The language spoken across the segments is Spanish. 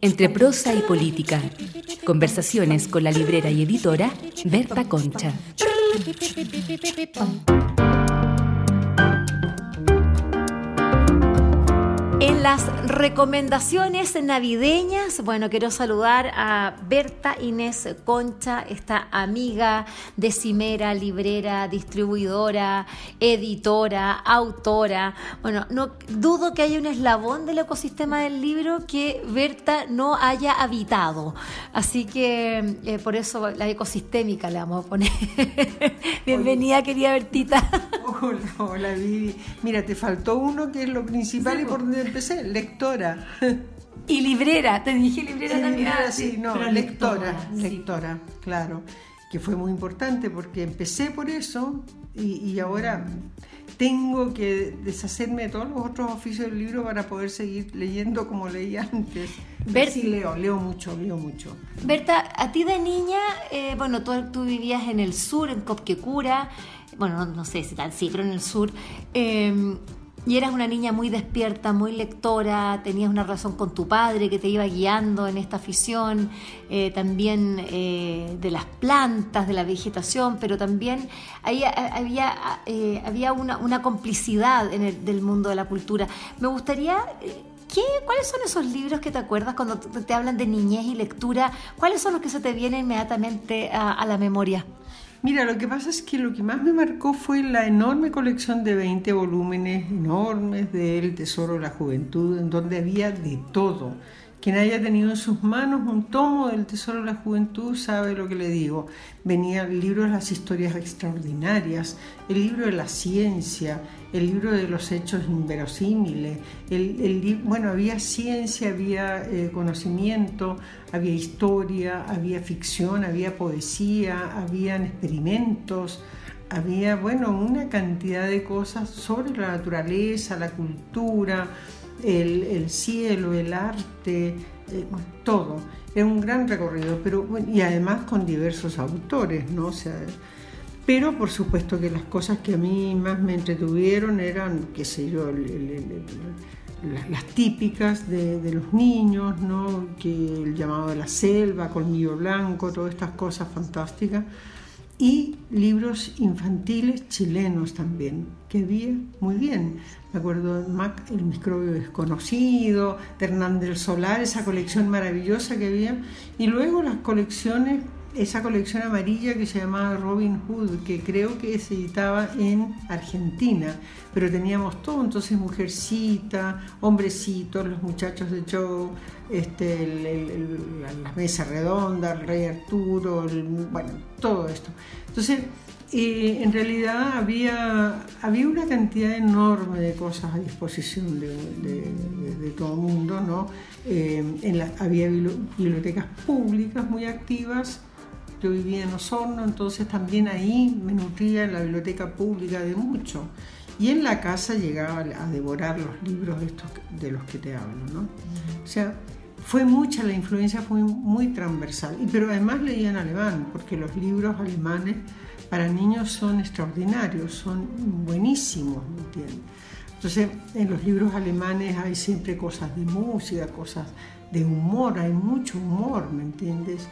Entre prosa y política. Conversaciones con la librera y editora Berta Concha. En las recomendaciones navideñas, bueno, quiero saludar a Berta Inés Concha, esta amiga decimera, librera, distribuidora, editora, autora. Bueno, no dudo que haya un eslabón del ecosistema del libro que Berta no haya habitado. Así que eh, por eso la ecosistémica le vamos a poner. Bienvenida, querida Bertita. Hola, hola, Vivi. Mira, te faltó uno que es lo principal y por donde empecé, lectora. Y librera, te dije librera Sí, también. librera, Ah, sí, no, lectora, sí. lectora, claro, que fue muy importante porque empecé por eso y, y ahora tengo que deshacerme de todos los otros oficios del libro para poder seguir leyendo como leía antes. Ver- Sí, leo, leo mucho, leo mucho. Berta, a ti de niña, eh, bueno, tú, tú vivías en el sur, en Copquecura, bueno, no, no sé si tal, sí, pero en el sur, eh, y eras una niña muy despierta, muy lectora, tenías una relación con tu padre que te iba guiando en esta afición, eh, también eh, de las plantas, de la vegetación, pero también ahí ha- había, eh, había una, una complicidad en el, del mundo de la cultura. Me gustaría... eh, ¿Qué, ¿Cuáles son esos libros que te acuerdas cuando te, hablan de niñez y lectura? ¿Cuáles son los que se te vienen inmediatamente a la memoria? Mira, lo que pasa es que lo que más me marcó fue la enorme colección de 20 volúmenes enormes del Tesoro de la Juventud, en donde había de todo. Quien haya tenido en sus manos un tomo del Tesoro de la Juventud sabe lo que le digo. Venía el libro de las historias extraordinarias, el libro de la ciencia, el libro de los hechos inverosímiles, el, bueno, había ciencia, había eh, conocimiento, había historia, había ficción, había poesía, habían experimentos, había, bueno, una cantidad de cosas sobre la naturaleza, la cultura, el, el cielo, el arte, eh, todo. Era un gran recorrido, pero y además con diversos autores, ¿no? O sea, pero por supuesto que las cosas que a mí más me entretuvieron eran, qué sé yo, las, típicas de, de los niños, ¿no? que el llamado de la selva, Colmillo Blanco, todas estas cosas fantásticas. Y libros infantiles chilenos también, que había muy bien. Me acuerdo de Mac, El microbio desconocido, de Hernán del Solar, esa colección maravillosa que había. Y luego las colecciones esa colección amarilla que se llamaba Robin Hood, que creo que se editaba en Argentina, pero teníamos todo, entonces Mujercita, Hombrecitos, Los Muchachos de Joe, este, el- el- el- la, Mesa Redonda, el Rey Arturo, bueno, todo esto. Entonces, eh, en realidad había, había una cantidad enorme de cosas a disposición de, todo el mundo, ¿no? Eh, en la- había bibli- bibliotecas públicas muy activas, yo vivía en Osorno, entonces también ahí me nutría en la biblioteca pública de mucho. Y en la casa llegaba a devorar los libros estos de los que te hablo, ¿no? O sea, fue mucha la influencia, fue muy transversal. Y, pero además leía en alemán, porque los libros alemanes para niños son extraordinarios, son buenísimos, ¿me entiendes? Entonces, en los libros alemanes hay siempre cosas de música, cosas de humor, hay mucho humor, ¿me entiendes?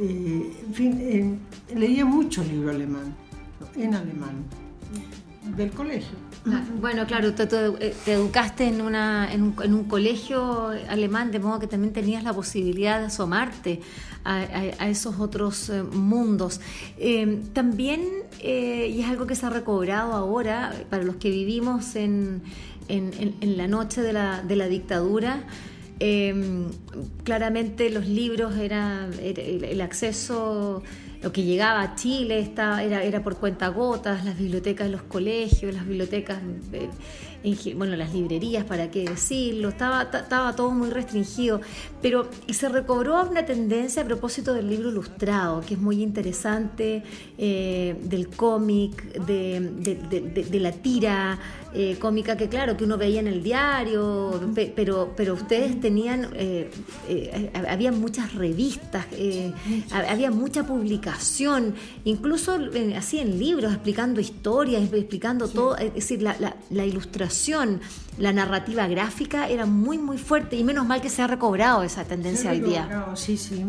Eh, en fin, eh, leía mucho libro alemán, en alemán, del colegio. Bueno, claro, eh, te educaste en, una, en, un, en un colegio alemán, de modo que también tenías la posibilidad de asomarte a, esos otros eh, mundos. Eh, también, eh, y es algo que se ha recobrado ahora, para los que vivimos en- en la noche de la, de la dictadura, eh, claramente los libros era, el, acceso lo que llegaba a Chile estaba, era, era por cuentagotas, las bibliotecas de los colegios, las bibliotecas, bueno, las librerías, para qué decirlo, estaba, estaba todo muy restringido, pero y se recobró una tendencia a propósito del libro ilustrado, que es muy interesante, eh, del cómic, de, de, la tira eh, cómica que claro, que uno veía en el diario, pero, pero ustedes tenían, eh, había muchas revistas, había mucha publicación, incluso así en libros, explicando historias, explicando todo, es decir, la, la, ilustración, la narrativa gráfica era muy, muy fuerte y menos mal que se ha recobrado esa tendencia hoy día. Sí, sí.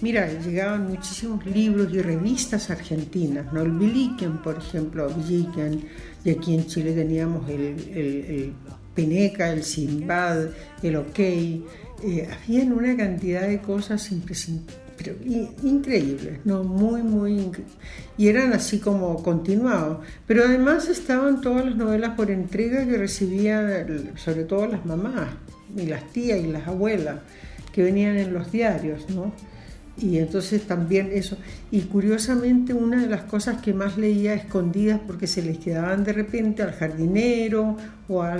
Mira, llegaban muchísimos libros y revistas argentinas, ¿no? El Biliken, por ejemplo, Biliken, y aquí en Chile teníamos el, el, Peneca, el Simbad, el OK. Eh, habían una cantidad de cosas impresionantes pero increíbles, ¿no? Muy, muy Y eran así como continuados. Pero además estaban todas las novelas por entrega que recibían, sobre todo las mamás, y las tías y las abuelas, que venían en los diarios, ¿no? Y entonces también eso. Y curiosamente una de las cosas que más leía escondidas porque se les quedaban de repente al jardinero o a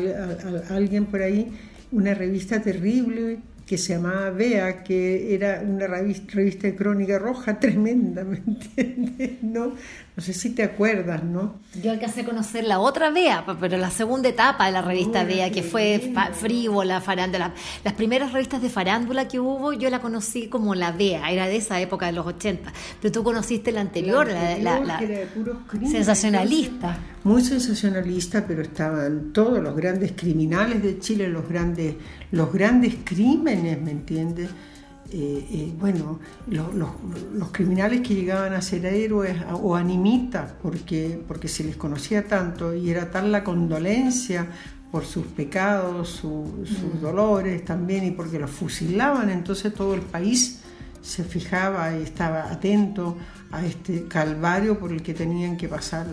alguien por ahí, una revista terrible que se llamaba Bea, que era una revista, de crónica roja tremenda, ¿me entiendes? ¿No? No sé si te acuerdas, ¿no? Yo alcancé a conocer la otra Bea, pero la segunda etapa de la revista Bea, que fue frívola, farándula. Las primeras revistas de farándula que hubo, yo la conocí como la Bea, era de esa época de los 80. Pero tú conociste la anterior, la, sensacionalista. Muy sensacionalista, pero estaban todos los grandes criminales de Chile, los grandes los grandes crímenes, ¿me entiendes? Eh, eh, bueno, los criminales que llegaban a ser héroes o animitas porque, porque se les conocía tanto y era tal la condolencia por sus pecados, sus mm. dolores también y porque los fusilaban, entonces todo el país se fijaba y estaba atento a este calvario por el que tenían que pasar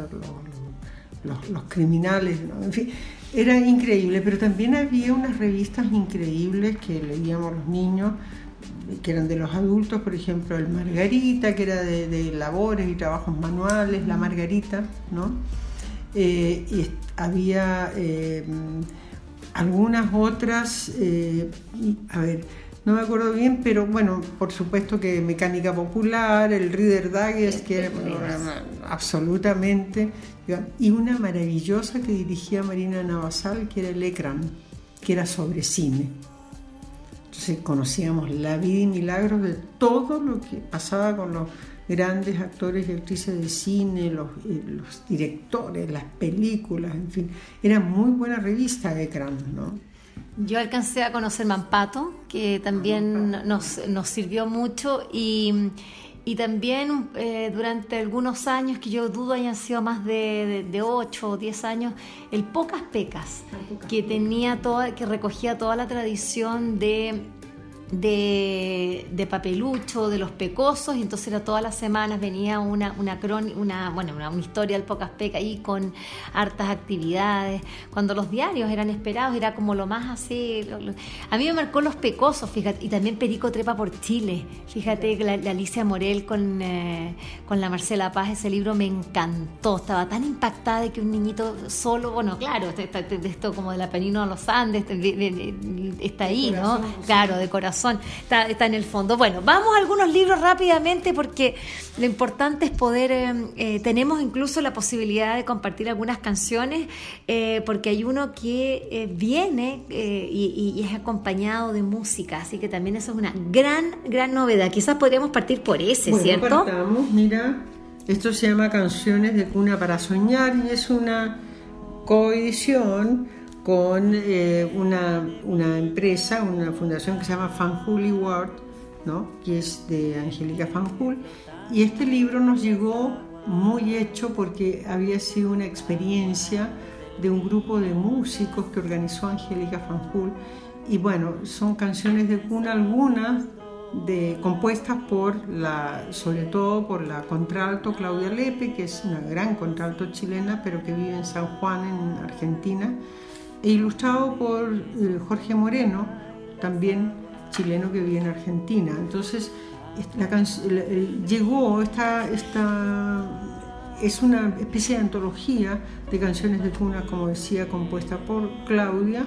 los, los criminales, en fin, era increíble, pero también había unas revistas increíbles que leíamos los niños, que eran de los adultos, por ejemplo, el Margarita, que era de, labores y trabajos manuales, la Margarita, ¿no? Eh, y había eh, algunas otras, eh, a ver, no me acuerdo bien, pero bueno, por supuesto que Mecánica Popular, el Reader Digest, que era absolutamente, y una maravillosa que dirigía Marina Navasal, que era el Ecran, que era sobre cine. Entonces conocíamos la vida y milagros de todo lo que pasaba con los grandes actores y actrices de cine, los, eh, los directores, las películas, en fin. Era muy buena revista Ecran, ¿no? Yo alcancé a conocer Mampato, que también nos, nos sirvió mucho y, y también eh, durante algunos años, que yo dudo hayan sido más de, de, 8 o 10 años, el Pocas Pecas, que tenía toda, que recogía toda la tradición de de, de, papelucho, de los pecosos, y entonces era todas las semanas venía una, una, una, bueno, una, historia del Pocas Peca ahí con hartas actividades. Cuando los diarios eran esperados, era como lo más así. a mí me marcó los pecosos, fíjate, y también Perico Trepa por Chile. Fíjate que la, Alicia Morel con, eh, con la Marcela Paz, ese libro me encantó. Estaba tan impactada de que un niñito solo, bueno, claro, esto, como de la Penino a los Andes, está ahí, ¿no? Claro, de corazón está, está en el fondo. Bueno, vamos a algunos libros rápidamente porque lo importante es poder, eh, eh, tenemos incluso la posibilidad de compartir algunas canciones, eh, porque hay uno que viene y, es acompañado de música, así que también eso es una gran, gran novedad. Quizás podríamos partir por ese, bueno, ¿cierto? Partamos, mira, esto se llama Canciones de Cuna para Soñar y es una coedición con eh, una, una, empresa, una fundación que se llama Fanjul Award, ¿no? que es de Angélica Fanjul. Y este libro nos llegó muy hecho porque había sido una experiencia de un grupo de músicos que organizó Angélica Fanjul. Y bueno, son canciones de cuna algunas de, compuestas por la, sobre todo por la contralto Claudia Lepe, que es una gran contralto chilena, pero que vive en San Juan, en Argentina e ilustrado por eh, Jorge Moreno, también chileno que vive en Argentina. Entonces, llegó esta, esta, es una especie de antología de canciones de cuna, como decía, compuesta por Claudia,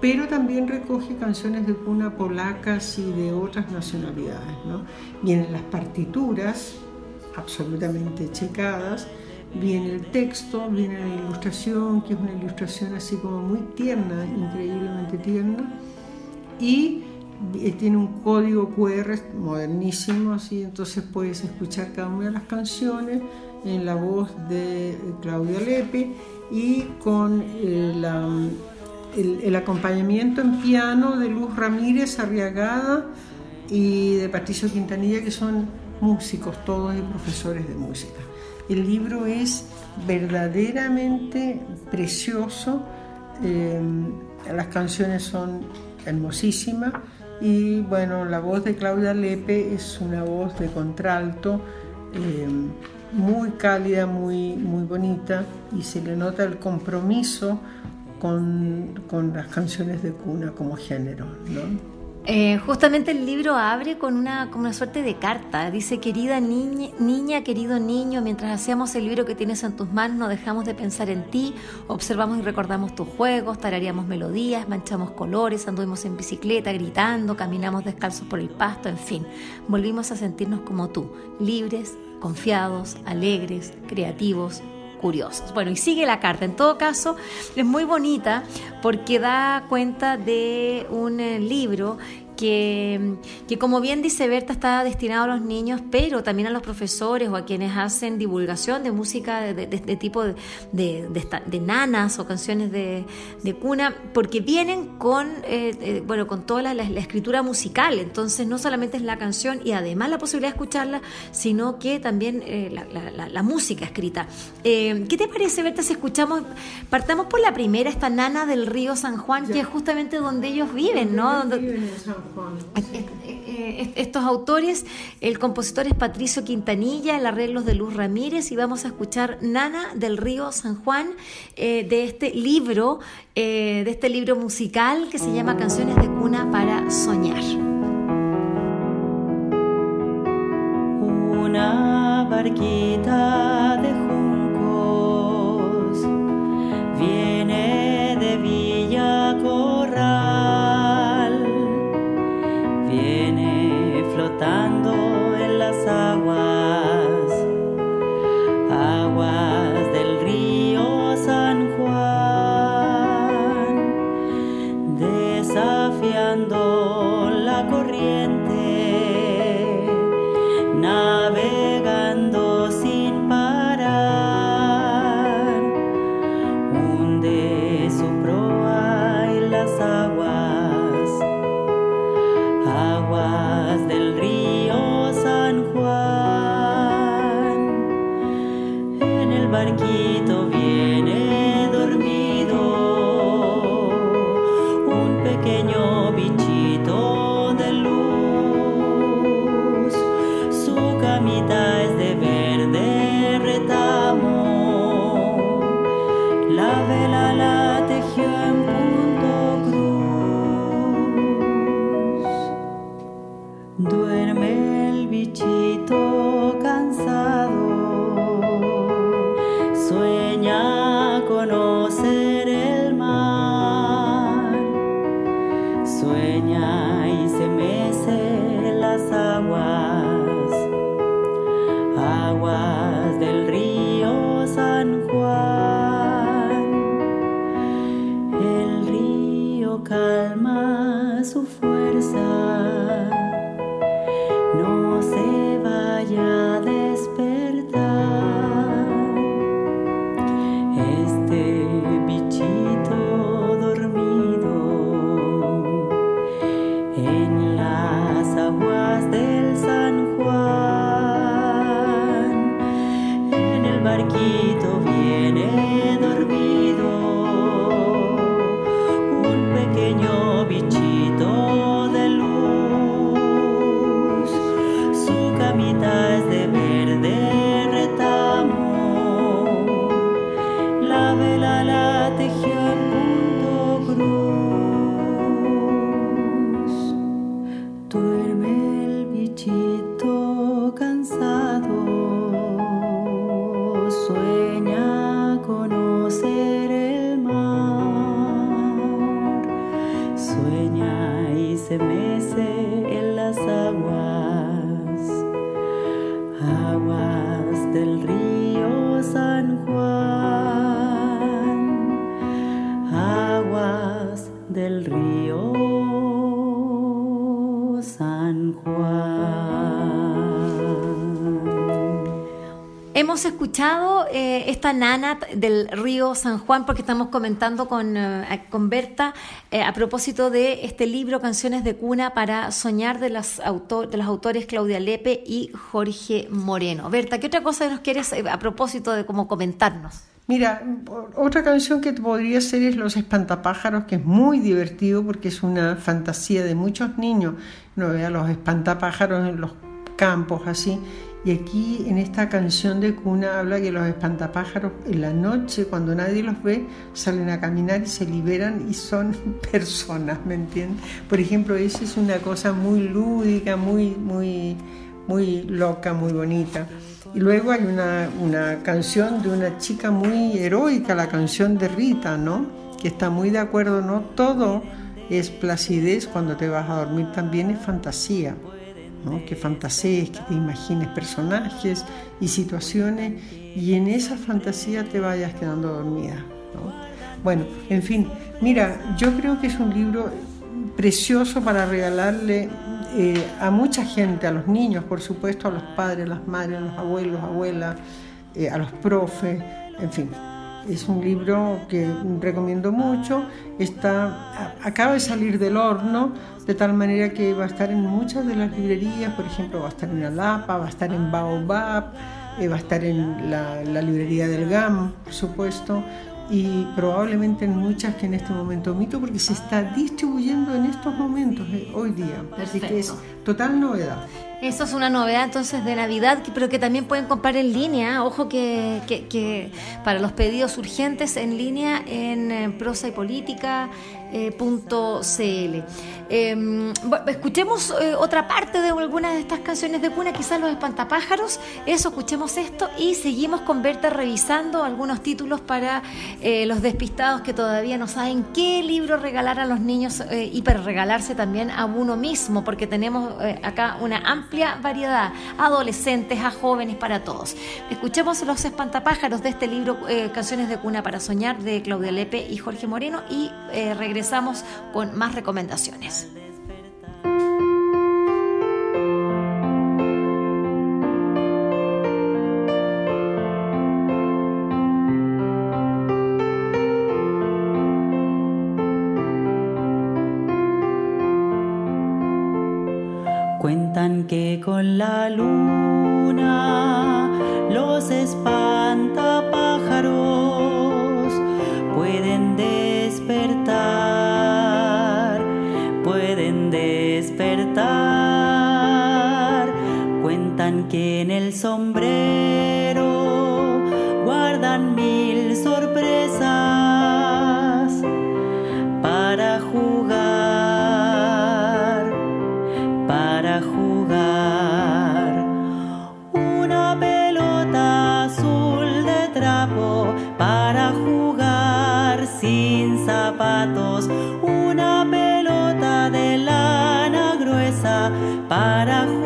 pero también recoge canciones de cuna polacas y de otras nacionalidades. ¿no? Vienen las partituras, absolutamente checadas, viene el texto, viene la ilustración, que es una ilustración así como muy tierna, increíblemente tierna, y eh, tiene un código QR modernísimo, así entonces puedes escuchar cada una de las canciones en la voz de Claudia Lepe y con eh, el, el, acompañamiento en piano de Luz Ramírez Arriagada y de Patricio Quintanilla, que son músicos todos y profesores de música. El libro es verdaderamente precioso, eh, las canciones son hermosísimas y bueno, la voz de Claudia Lepe es una voz de contralto eh, muy cálida, muy, muy bonita y se le nota el compromiso con, con las canciones de cuna como género. ¿no? Eh, justamente el libro abre con una, con una suerte de carta. Dice, querida niña, niña, querido niño, mientras hacemos el libro que tienes en tus manos, no dejamos de pensar en ti, observamos y recordamos tus juegos, tararíamos melodías, manchamos colores, anduvimos en bicicleta, gritando, caminamos descalzos por el pasto, en fin, volvimos a sentirnos como tú, libres, confiados, alegres, creativos, curiosos. Bueno, y sigue la carta. En todo caso, es muy bonita porque da cuenta de un eh, libro que, que, como bien dice Berta, está destinado a los niños, pero también a los profesores o a quienes hacen divulgación de música de, de, tipo de, de, nanas o canciones de, cuna, porque vienen con, eh, eh, bueno, con toda la, escritura musical, entonces no solamente es la canción y además la posibilidad de escucharla, sino que también eh, la, la, música escrita. ¿Qué te parece, Berta, si escuchamos, partamos por la primera, esta nana del río San Juan, que es justamente donde ellos viven, ¿no? Donde, eh, eh, estos autores, el compositor es Patricio Quintanilla, el arreglo de Luz Ramírez y vamos a escuchar Nana del Río San Juan eh, de este libro, de este libro musical que se llama Canciones de Cuna para Soñar. Una barquita de juncos viene escuchado eh, esta nana del río San Juan porque estamos comentando con, eh, con Berta eh, a propósito de este libro Canciones de Cuna para Soñar de, las autor, de los autores Claudia Lepe y Jorge Moreno. Berta, ¿qué otra cosa nos quieres a propósito de cómo comentarnos? Mira, otra canción que podría ser es Los Espantapájaros, que es muy divertido porque es una fantasía de muchos niños. No vea los espantapájaros en los campos así y aquí en esta canción de cuna habla que los espantapájaros en la noche, cuando nadie los ve, salen a caminar y se liberan y son personas, ¿me entiendes? Por ejemplo, esa es una cosa muy lúdica, muy, muy, muy loca, muy bonita. Y luego hay una, una canción de una chica muy heroica, la canción de Rita, ¿no? Que está muy de acuerdo, ¿no? Todo es placidez cuando te vas a dormir, también es fantasía que fantasees, que te imagines personajes y situaciones y en esa fantasía te vayas quedando dormida. Bueno, en fin, mira, yo creo que es un libro precioso para regalarle eh, a mucha gente, a los niños, por supuesto, a los padres, a las madres, a los abuelos, abuelas, eh, a los profes, en fin. Es un libro que recomiendo mucho. Está, acaba de salir del horno, de tal manera que va a estar en muchas de las librerías, por ejemplo, va a estar en Alapa, va a estar en Baobab, eh, va a estar en la, librería del GAM, por supuesto, y probablemente en muchas que en este momento omito porque se está distribuyendo en estos momentos, eh, hoy día. Así que es total novedad. Eso es una novedad entonces de Navidad, pero que también pueden comprar en línea. Ojo que, que, para los pedidos urgentes en línea en prosa y política, eh. Em, escuchemos eh, otra parte de algunas de estas canciones de cuna, quizás los espantapájaros. Eso, escuchemos esto y seguimos con Berta revisando algunos títulos para eh, los despistados que todavía no saben qué libro regalar a los niños y para regalarse también a uno mismo, porque tenemos acá una amplia variedad, adolescentes, a jóvenes, para todos. Escuchemos los espantapájaros de este libro Canciones de cuna para soñar de Claudia Lepe y Jorge Moreno y regresamos regresamos con más recomendaciones. Cuentan que con la luna que en el sombrero guardan mil sorpresas para jugar, para jugar. Una pelota azul de trapo para jugar sin zapatos. Una pelota de lana gruesa para jugar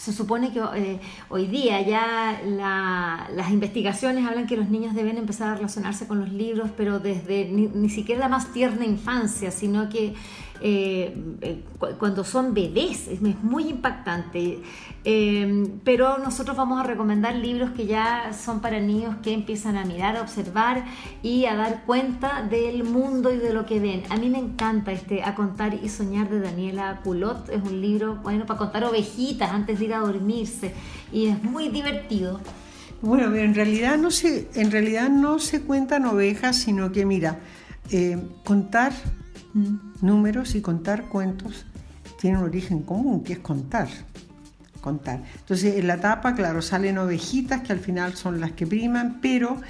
se supone que eh, hoy día ya la- las investigaciones hablan que los niños deben empezar a relacionarse con los libros, pero desde ni, ni siquiera la más tierna infancia, sino que eh, eh, cu- cuando son bebés es muy impactante. Eh, pero nosotros vamos a recomendar libros que ya son para niños que empiezan a mirar, a observar y a dar cuenta del mundo y de lo que ven. A mí me encanta este A contar y soñar de Daniela Culot. Es un libro, bueno, para contar ovejitas antes de ir a dormirse y es muy divertido. Bueno, en realidad no se, en realidad no se cuentan ovejas, sino que mira, eh, contar números y contar cuentos tiene un origen común, que es contar. Entonces, en la tapa, claro, salen ovejitas que al final son las que priman, pero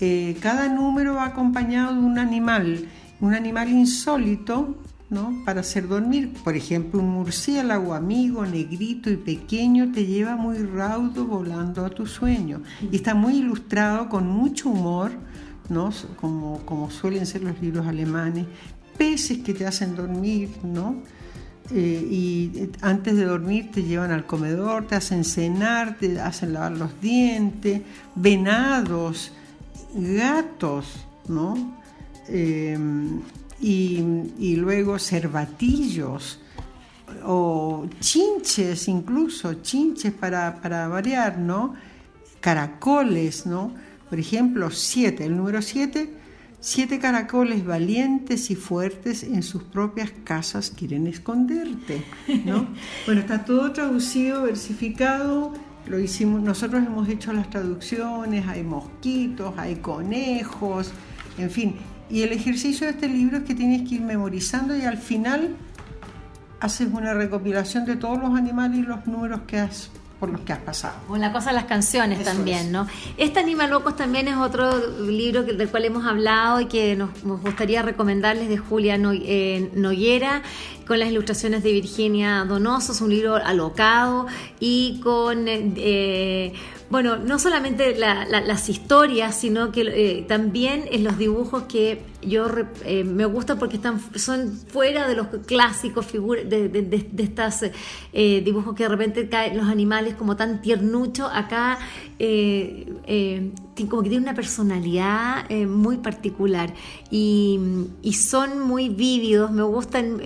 eh, cada número va acompañado de un animal, un animal insólito, ¿no? Para hacer dormir. Por ejemplo, un murciélago amigo, negrito y pequeño te lleva muy raudo volando a tu sueño. Y está muy ilustrado con mucho humor, ¿no? Como, como suelen ser los libros alemanes. Peces que te hacen dormir, ¿no? Eh, y eh, antes de dormir te llevan al comedor, te hacen cenar, te hacen lavar los dientes, venados, gatos, ¿no? Eh, y, y luego cervatillos o chinches incluso, chinches para, para variar, ¿no? Caracoles, ¿no? Por ejemplo, siete, el número siete, siete caracoles valientes y fuertes en sus propias casas quieren esconderte, ¿no? bueno, está todo traducido, versificado, lo hicimos, nosotros hemos hecho las traducciones, hay mosquitos, hay conejos, en fin. Y el ejercicio de este libro es que tienes que ir memorizando y al final haces una recopilación de todos los animales y los números que has, por los que has pasado. O la cosa de las canciones Eso también, es. ¿no? Este Anima Locos también es otro libro que- del cual hemos hablado y que nos, nos gustaría recomendarles de Julia eh, Noguera, con las ilustraciones de Virginia Donoso. Es un libro alocado y con, eh, eh, bueno, no solamente la- la- las historias, sino que eh, también en los dibujos que yo eh, me gusta porque están son fuera de los clásicos figuras de, de, estas eh, dibujos que de repente caen los animales como tan tiernucho acá eh, como que tiene una personalidad muy particular y, son muy vívidos. Me gustan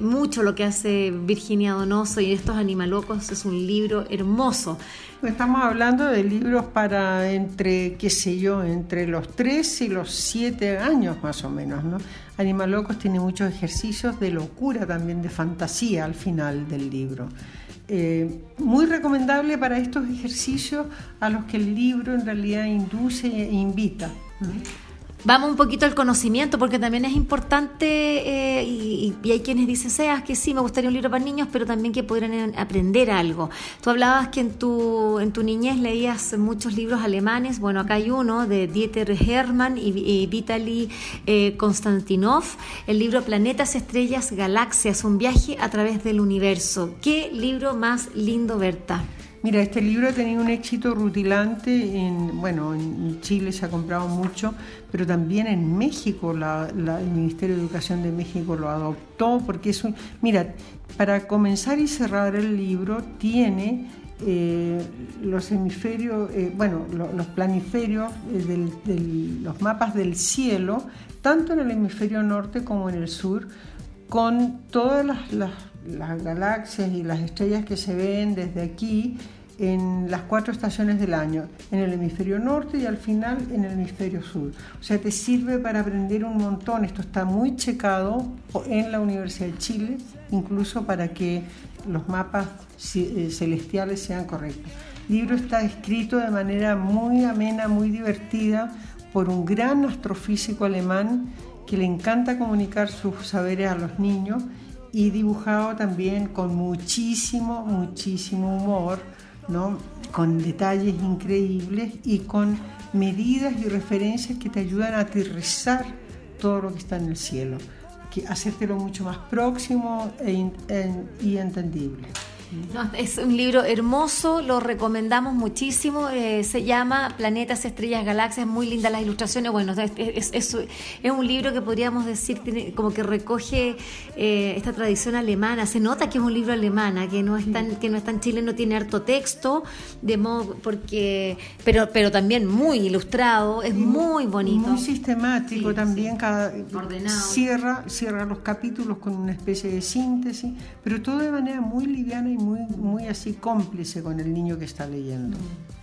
mucho lo que hace Virginia Donoso y estos animalocos. Es un libro hermoso Estamos hablando de libros para entre, qué sé yo, entre los 3 y los 7 años más o menos, ¿no? Animalocos tiene muchos ejercicios de locura también, de fantasía al final del libro. Eh, muy recomendable para estos ejercicios a los que el libro en realidad induce e invita. Vamos un poquito al conocimiento, porque también es importante, eh, y, hay quienes dicen, seas que sí, me gustaría un libro para niños, pero también que pudieran aprender algo. Tú hablabas que en tu, en tu niñez leías muchos libros alemanes, bueno, acá hay uno de Dieter Hermann y, y Vitaly eh, Konstantinov, el libro Planetas, Estrellas, Galaxias, un viaje a través del universo. ¿Qué libro más lindo, Berta? Mira, este libro ha tenido un éxito rutilante. En, bueno, en Chile se ha comprado mucho, pero también en México, el Ministerio de Educación de México lo adoptó, porque es un. Mira, para comenzar y cerrar el libro, tiene eh, los hemisferios, eh, bueno, los planiferios eh, los mapas del cielo, tanto en el hemisferio norte como en el sur, con todas las galaxias y las estrellas que se ven desde aquí en las cuatro estaciones del año, en el hemisferio norte y al final en el hemisferio sur. O sea, te sirve para aprender un montón. Esto está muy checado en la Universidad de Chile, incluso para que los mapas eh, celestiales sean correctos. El libro está escrito de manera muy amena, muy divertida, por un gran astrofísico alemán que le encanta comunicar sus saberes a los niños y dibujado también con muchísimo, muchísimo humor, ¿no? con detalles increíbles y con medidas y referencias que te ayudan a aterrizar todo lo que está en el cielo, que hacértelo mucho más próximo e y entendible es un libro hermoso, lo recomendamos muchísimo. Eh, se llama Planetas, Estrellas, Galaxias, muy lindas las ilustraciones. Bueno, es, es, un libro que podríamos decir como que recoge eh, esta tradición alemana. Se nota que es un libro alemana, que no es tan, que no es tan chileno, tiene harto texto, de modo porque, pero, pero también muy ilustrado, es muy bonito. Muy sistemático también, cada cierra, cierra los capítulos con una especie de síntesis, pero todo de manera muy liviana y muy, muy así cómplice con el niño que está leyendo.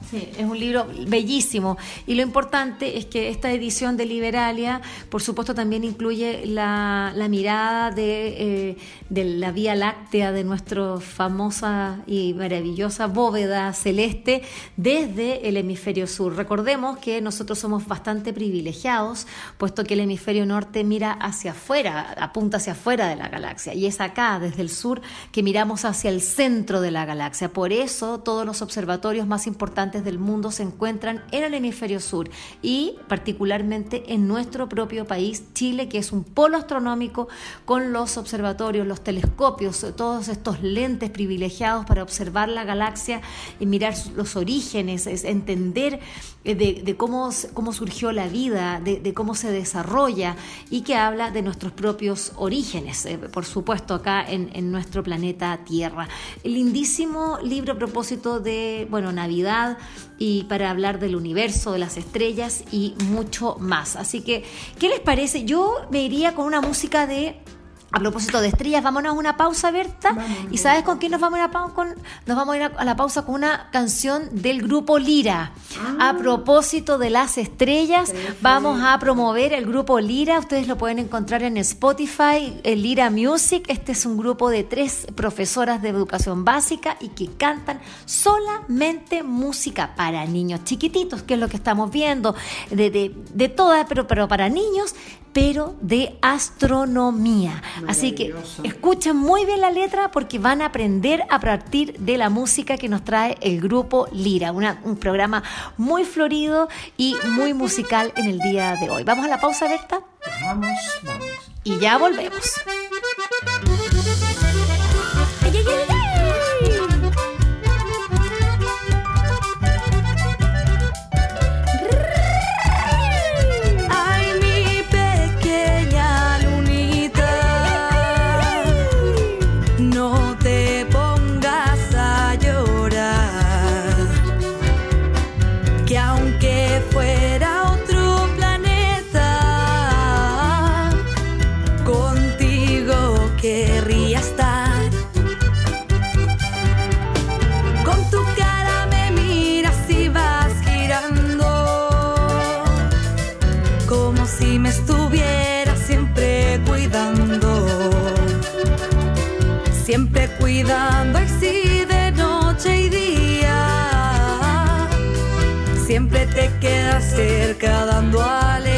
Sí, es un libro bellísimo. Y lo importante es que esta edición de Liberalia, por supuesto, también incluye la, mirada de, eh, de, la Vía Láctea, de nuestra famosa y maravillosa bóveda celeste desde el hemisferio sur. Recordemos que nosotros somos bastante privilegiados, puesto que el hemisferio norte mira hacia afuera, apunta hacia afuera de la galaxia. Y es acá, desde el sur, que miramos hacia el centro de la galaxia. Por eso, todos los observatorios más importantes del mundo se encuentran en el hemisferio sur y particularmente en nuestro propio país, Chile, que es un polo astronómico con los observatorios, los telescopios, todos estos lentes privilegiados para observar la galaxia y mirar los orígenes, entender eh, de, cómo, cómo surgió la vida, de, cómo se desarrolla y que habla de nuestros propios orígenes, eh, por supuesto, acá en, en, nuestro planeta Tierra. Lindísimo libro a propósito de, bueno, Navidad, y para hablar del universo, de las estrellas y mucho más. Así que, ¿qué les parece? Yo me iría con una música de a propósito de estrellas, vámonos a una pausa, Berta. ¿Y sabes con quién nos vamos a ir a, con, nos vamos a, ir a, la pausa con una canción del grupo Lira? A ah. propósito de las estrellas, vamos a promover el grupo Lira. Ustedes lo pueden encontrar en Spotify, el Lira Music. Este es un grupo de tres profesoras de educación básica y que cantan solamente música para niños chiquititos, que es lo que estamos viendo, de, de, de todas, pero, pero para niños pero de astronomía. Así que escuchen muy bien la letra porque van a aprender a partir de la música que nos trae el grupo Lira, un programa muy florido y muy musical en el día de hoy. ¿Vamos a la pausa, Berta? Vamos, vamos. Y ya volvemos. cerca dando alegría.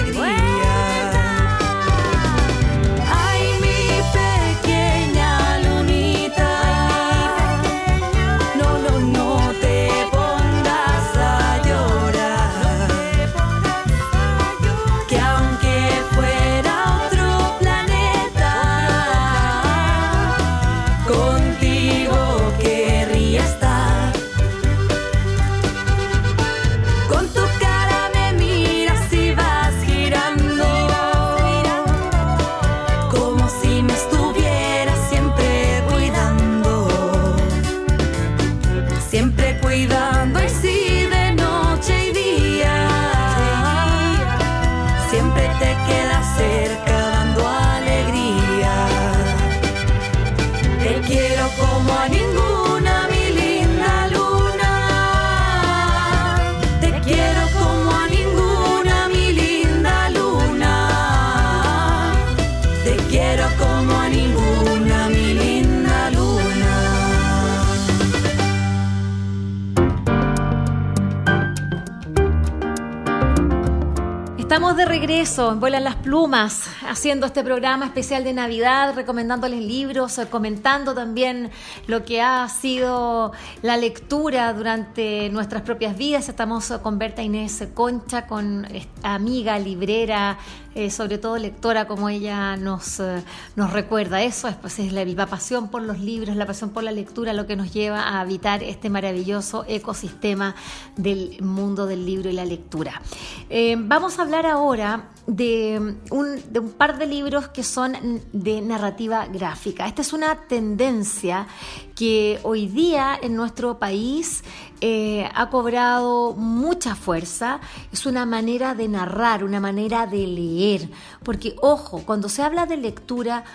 Regreso Vuelan las Plumas, haciendo este programa especial de Navidad, recomendándoles libros, comentando también lo que ha sido la lectura durante nuestras propias vidas. Estamos con Berta Inés Concha, con amiga, librera, eh, sobre todo lectora, como ella nos, eh, nos recuerda. Eso es, pues, es la, la, pasión por los libros, la pasión por la lectura, lo que nos lleva a habitar este maravilloso ecosistema del mundo del libro y la lectura. Eh, vamos a hablar ahora de un, de de libros que son de narrativa gráfica. Esta es una tendencia que hoy día en nuestro país eh, ha cobrado mucha fuerza. Es una manera de narrar, una manera de leer. Porque, ojo, cuando se habla de lectura,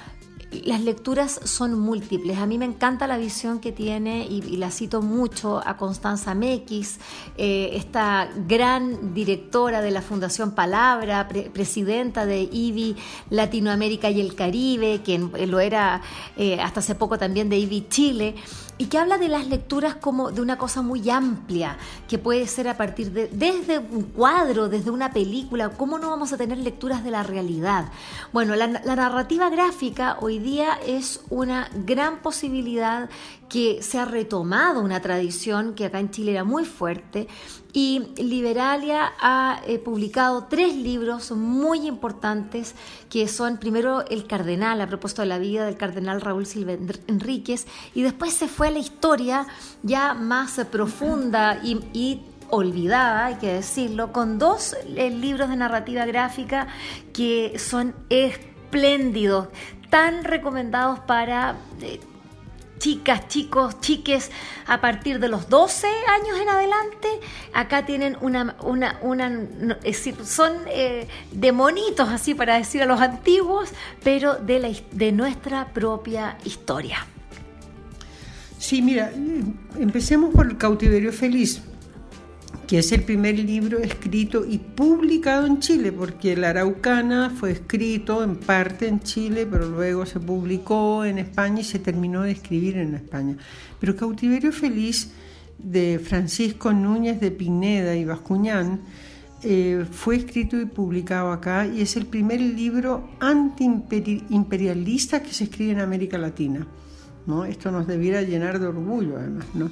las lecturas son múltiples. A mí me encanta la visión que tiene y, la cito mucho a Constanza Mequis, eh, esta gran directora de la Fundación Palabra, pre presidenta de IBI Latinoamérica y el Caribe, quien lo era eh, hasta hace poco también de IBI Chile y que habla de las lecturas como de una cosa muy amplia, que puede ser a partir de desde un cuadro, desde una película, ¿cómo no vamos a tener lecturas de la realidad? Bueno, la, la narrativa gráfica hoy día es una gran posibilidad que se ha retomado una tradición que acá en Chile era muy fuerte y Liberalia ha eh, publicado tres libros muy importantes que son primero El Cardenal, a propósito de la vida del cardenal Raúl Silva Enríquez, y después se fue a la historia ya más profunda y, olvidada, hay que decirlo, con dos eh, libros de narrativa gráfica que son espléndidos, tan recomendados para... Eh, chicas, chicos, chiques a partir de los 12 años en adelante, acá tienen una, una, una es decir, son eh, demonitos, así para decir a los antiguos, pero de, la, de nuestra propia historia. Sí, mira, empecemos por el cautiverio feliz que es el primer libro escrito y publicado en Chile, porque La Araucana fue escrito en parte en Chile, pero luego se publicó en España y se terminó de escribir en España. Pero Cautiverio Feliz de Francisco Núñez de Pineda y Bascuñán eh, fue escrito y publicado acá y es el primer libro antiimperialista que se escribe en América Latina. ¿no? Esto nos debiera llenar de orgullo además. ¿no?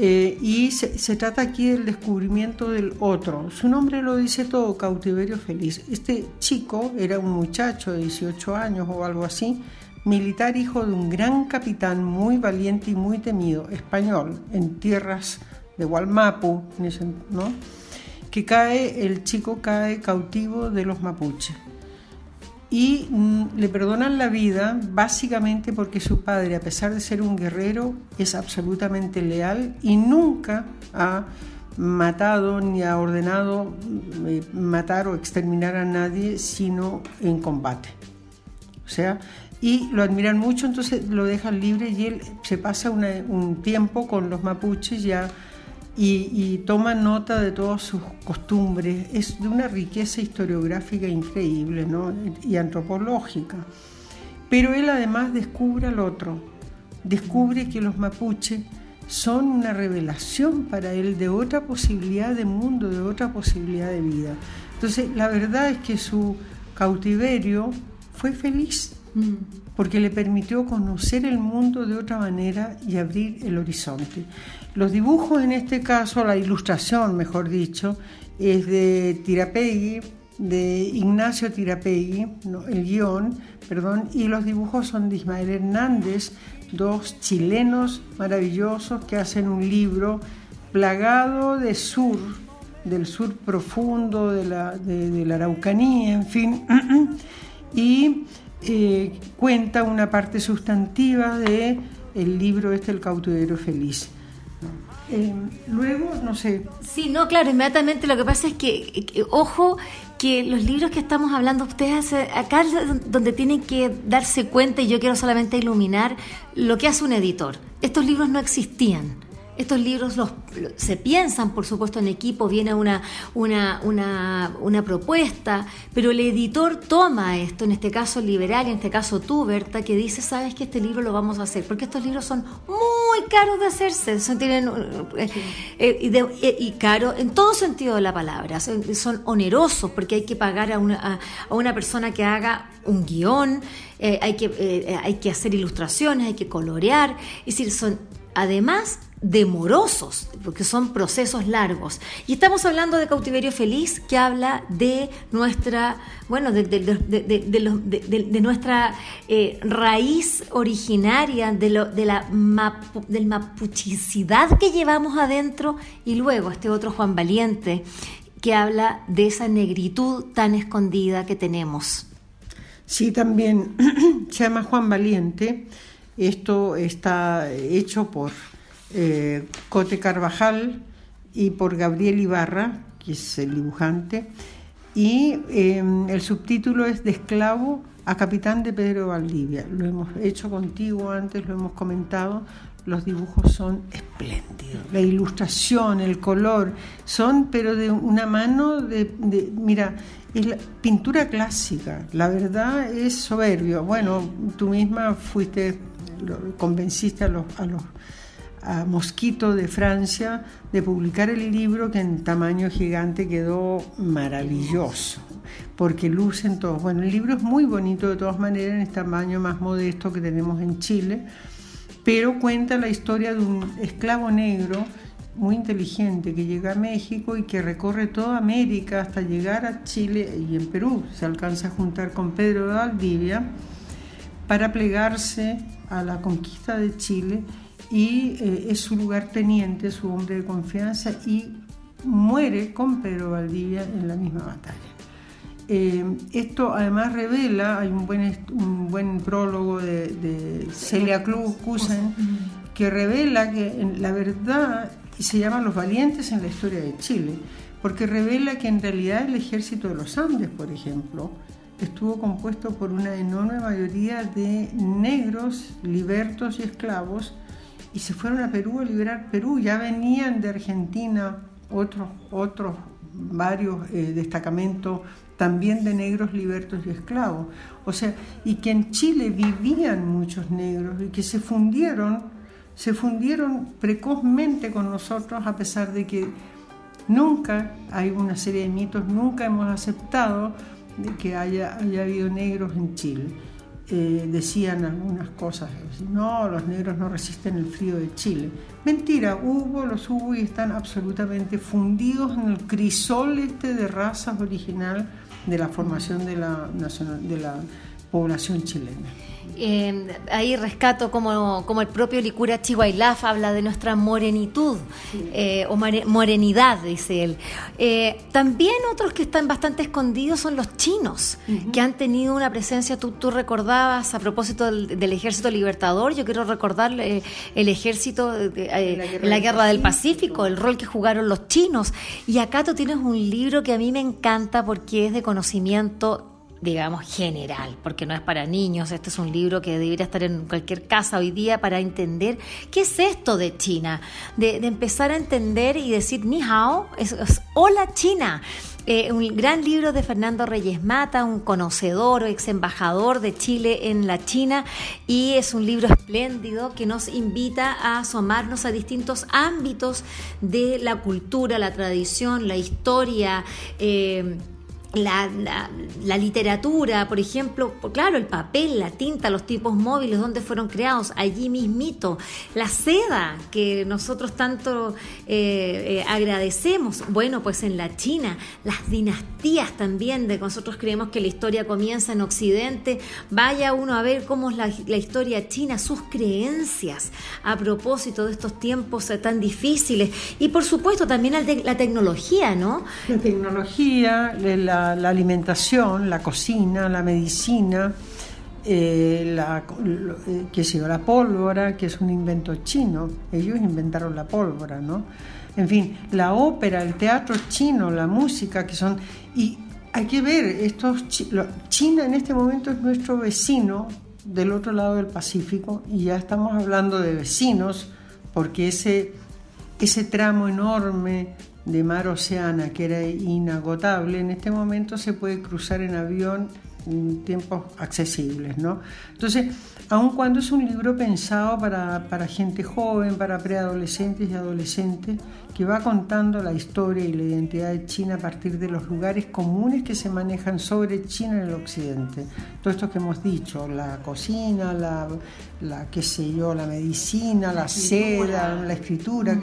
Eh, y se, trata aquí del descubrimiento del otro. Su nombre lo dice todo, cautiverio feliz. Este chico era un muchacho de 18 años o algo así, militar hijo de un gran capitán muy valiente y muy temido, español, en tierras de Gualmapu, ¿no? que cae, el chico cae cautivo de los mapuches y mm, le perdonan la vida básicamente porque su padre, a pesar de ser un guerrero, es absolutamente leal y nunca ha matado ni ha ordenado eh, matar o exterminar a nadie sino en combate. O sea, y lo admiran mucho, entonces lo dejan libre y él se pasa una, un tiempo con los mapuches ya y, toma nota de todas sus costumbres. Es de una riqueza historiográfica increíble ¿no? y antropológica. Pero él además descubre al otro, descubre que los mapuches son una revelación para él de otra posibilidad de mundo, de otra posibilidad de vida. Entonces, la verdad es que su cautiverio fue feliz mm. porque le permitió conocer el mundo de otra manera y abrir el horizonte. Los dibujos en este caso, la ilustración, mejor dicho, es de Tirapegui, de Ignacio Tirapegui, ¿no? el guion, perdón, y los dibujos son de Ismael Hernández, dos chilenos maravillosos que hacen un libro plagado de sur, del sur profundo, de la, de, de la Araucanía, en fin, y eh, cuenta una parte sustantiva de el libro este, El cautiverio feliz. Eh, luego, no sé. Sí, no, claro, inmediatamente lo que pasa es que, que, ojo, que los libros que estamos hablando, ustedes acá es donde tienen que darse cuenta, y yo quiero solamente iluminar lo que hace un editor. Estos libros no existían. Estos libros los, se piensan, por supuesto, en equipo, viene una, una, una, una, propuesta, pero el editor toma esto, en este caso liberal, en este caso tú, Berta, que dice, sabes que este libro lo vamos a hacer, porque estos libros son muy caros de hacerse, son, tienen, eh, eh, y, eh, y, caro en todo sentido de la palabra, son, son onerosos, porque hay que pagar a una, a, a una persona que haga un guion, eh, hay, que, hay que hacer ilustraciones, hay que colorear, es decir, son además demorosos, porque son procesos largos. Y estamos hablando de Cautiverio Feliz, que habla de nuestra, bueno, de, nuestra eh, raíz originaria, de, lo, de la del mapuchicidad que llevamos adentro, y luego este otro Juan Valiente, que habla de esa negritud tan escondida que tenemos. Sí, también se llama Juan Valiente. Esto está hecho por eh, Cote Carvajal y por Gabriel Ibarra, que es el dibujante. Y eh, el subtítulo es De esclavo a capitán de Pedro Valdivia. Lo hemos hecho contigo antes, lo hemos comentado. Los dibujos son espléndidos. La ilustración, el color, son pero de una mano de, mira, es pintura clásica, la verdad es soberbio. Bueno, tú misma fuiste, convenciste a los, a los a Mosquito de Francia de publicar el libro que en tamaño gigante quedó maravilloso, porque lucen todos. Bueno, el libro es muy bonito de todas maneras en este tamaño más modesto que tenemos en Chile, pero cuenta la historia de un esclavo negro muy inteligente que llega a México y que recorre toda América hasta llegar a Chile y en Perú. Se alcanza a juntar con Pedro de Valdivia para plegarse a la conquista de Chile y eh, es su lugarteniente, su hombre de confianza y muere con Pedro Valdivia en la misma batalla. Eh, esto además revela, hay un buen, un buen prólogo de, de Celia Cusen que revela que la verdad y se llama Los Valientes en la historia de Chile, porque revela que en realidad el ejército de los Andes, por ejemplo, estuvo compuesto por una enorme mayoría de negros, libertos y esclavos, y se fueron a Perú a liberar Perú. Ya venían de Argentina otros, otros varios eh, destacamentos también de negros libertos y esclavos. O sea, y que en Chile vivían muchos negros y que se fundieron se fundieron precozmente con nosotros a pesar de que nunca hay una serie de mitos, nunca hemos aceptado de que haya, haya habido negros en Chile. Eh, decían algunas cosas, no, los negros no resisten el frío de Chile. Mentira, hubo, los hubo y están absolutamente fundidos en el crisol este de razas original de la formación de la, de la población chilena. Eh, ahí rescato como, como, el propio Licura Chihuailaf habla de nuestra morenitud eh, o morenidad, dice él. Eh, también otros que están bastante escondidos son los chinos, uh -huh. que han tenido una presencia, tú, tú recordabas a propósito del, del, ejército libertador, yo quiero recordar eh, el ejército en la guerra, en la guerra del, Pacífico, Pacífico, el rol que jugaron los chinos. Y acá tú tienes un libro que a mí me encanta porque es de conocimiento digamos, general, porque no es para niños. Este es un libro que debería estar en cualquier casa hoy día para entender qué es esto de China, de, empezar a entender y decir ni hao, es, es hola China. Eh, un gran libro de Fernando Reyes Mata, un conocedor o ex embajador de Chile en la China, y es un libro espléndido que nos invita a asomarnos a distintos ámbitos de la cultura, la tradición, la historia. Eh, la, la, la, literatura, por ejemplo, claro, el papel, la tinta, los tipos móviles, donde fueron creados, allí mismito, la seda que nosotros tanto eh, eh, agradecemos, bueno, pues en la China, las dinastías también, de que nosotros creemos que la historia comienza en Occidente, vaya uno a ver cómo es la, la historia china, sus creencias a propósito de estos tiempos tan difíciles. Y por supuesto también la tecnología, ¿no? La tecnología, la la, alimentación, la cocina, la medicina, eh, la, eh, qué sé yo, la pólvora, que es un invento chino. Ellos inventaron la pólvora, ¿no? En fin, la ópera, el teatro chino, la música, que son... Y hay que ver, estos, China en este momento es nuestro vecino del otro lado del Pacífico y ya estamos hablando de vecinos porque ese ese tramo enorme de mar Oceana que era inagotable, en este momento se puede cruzar en avión en tiempos accesibles, ¿no? Entonces, aun cuando es un libro pensado para, para gente joven, para preadolescentes y adolescentes, que va contando la historia y la identidad de China a partir de los lugares comunes que se manejan sobre China en el occidente. Todo esto que hemos dicho, la cocina, la, la qué sé yo, la medicina, la, seda, la escritura,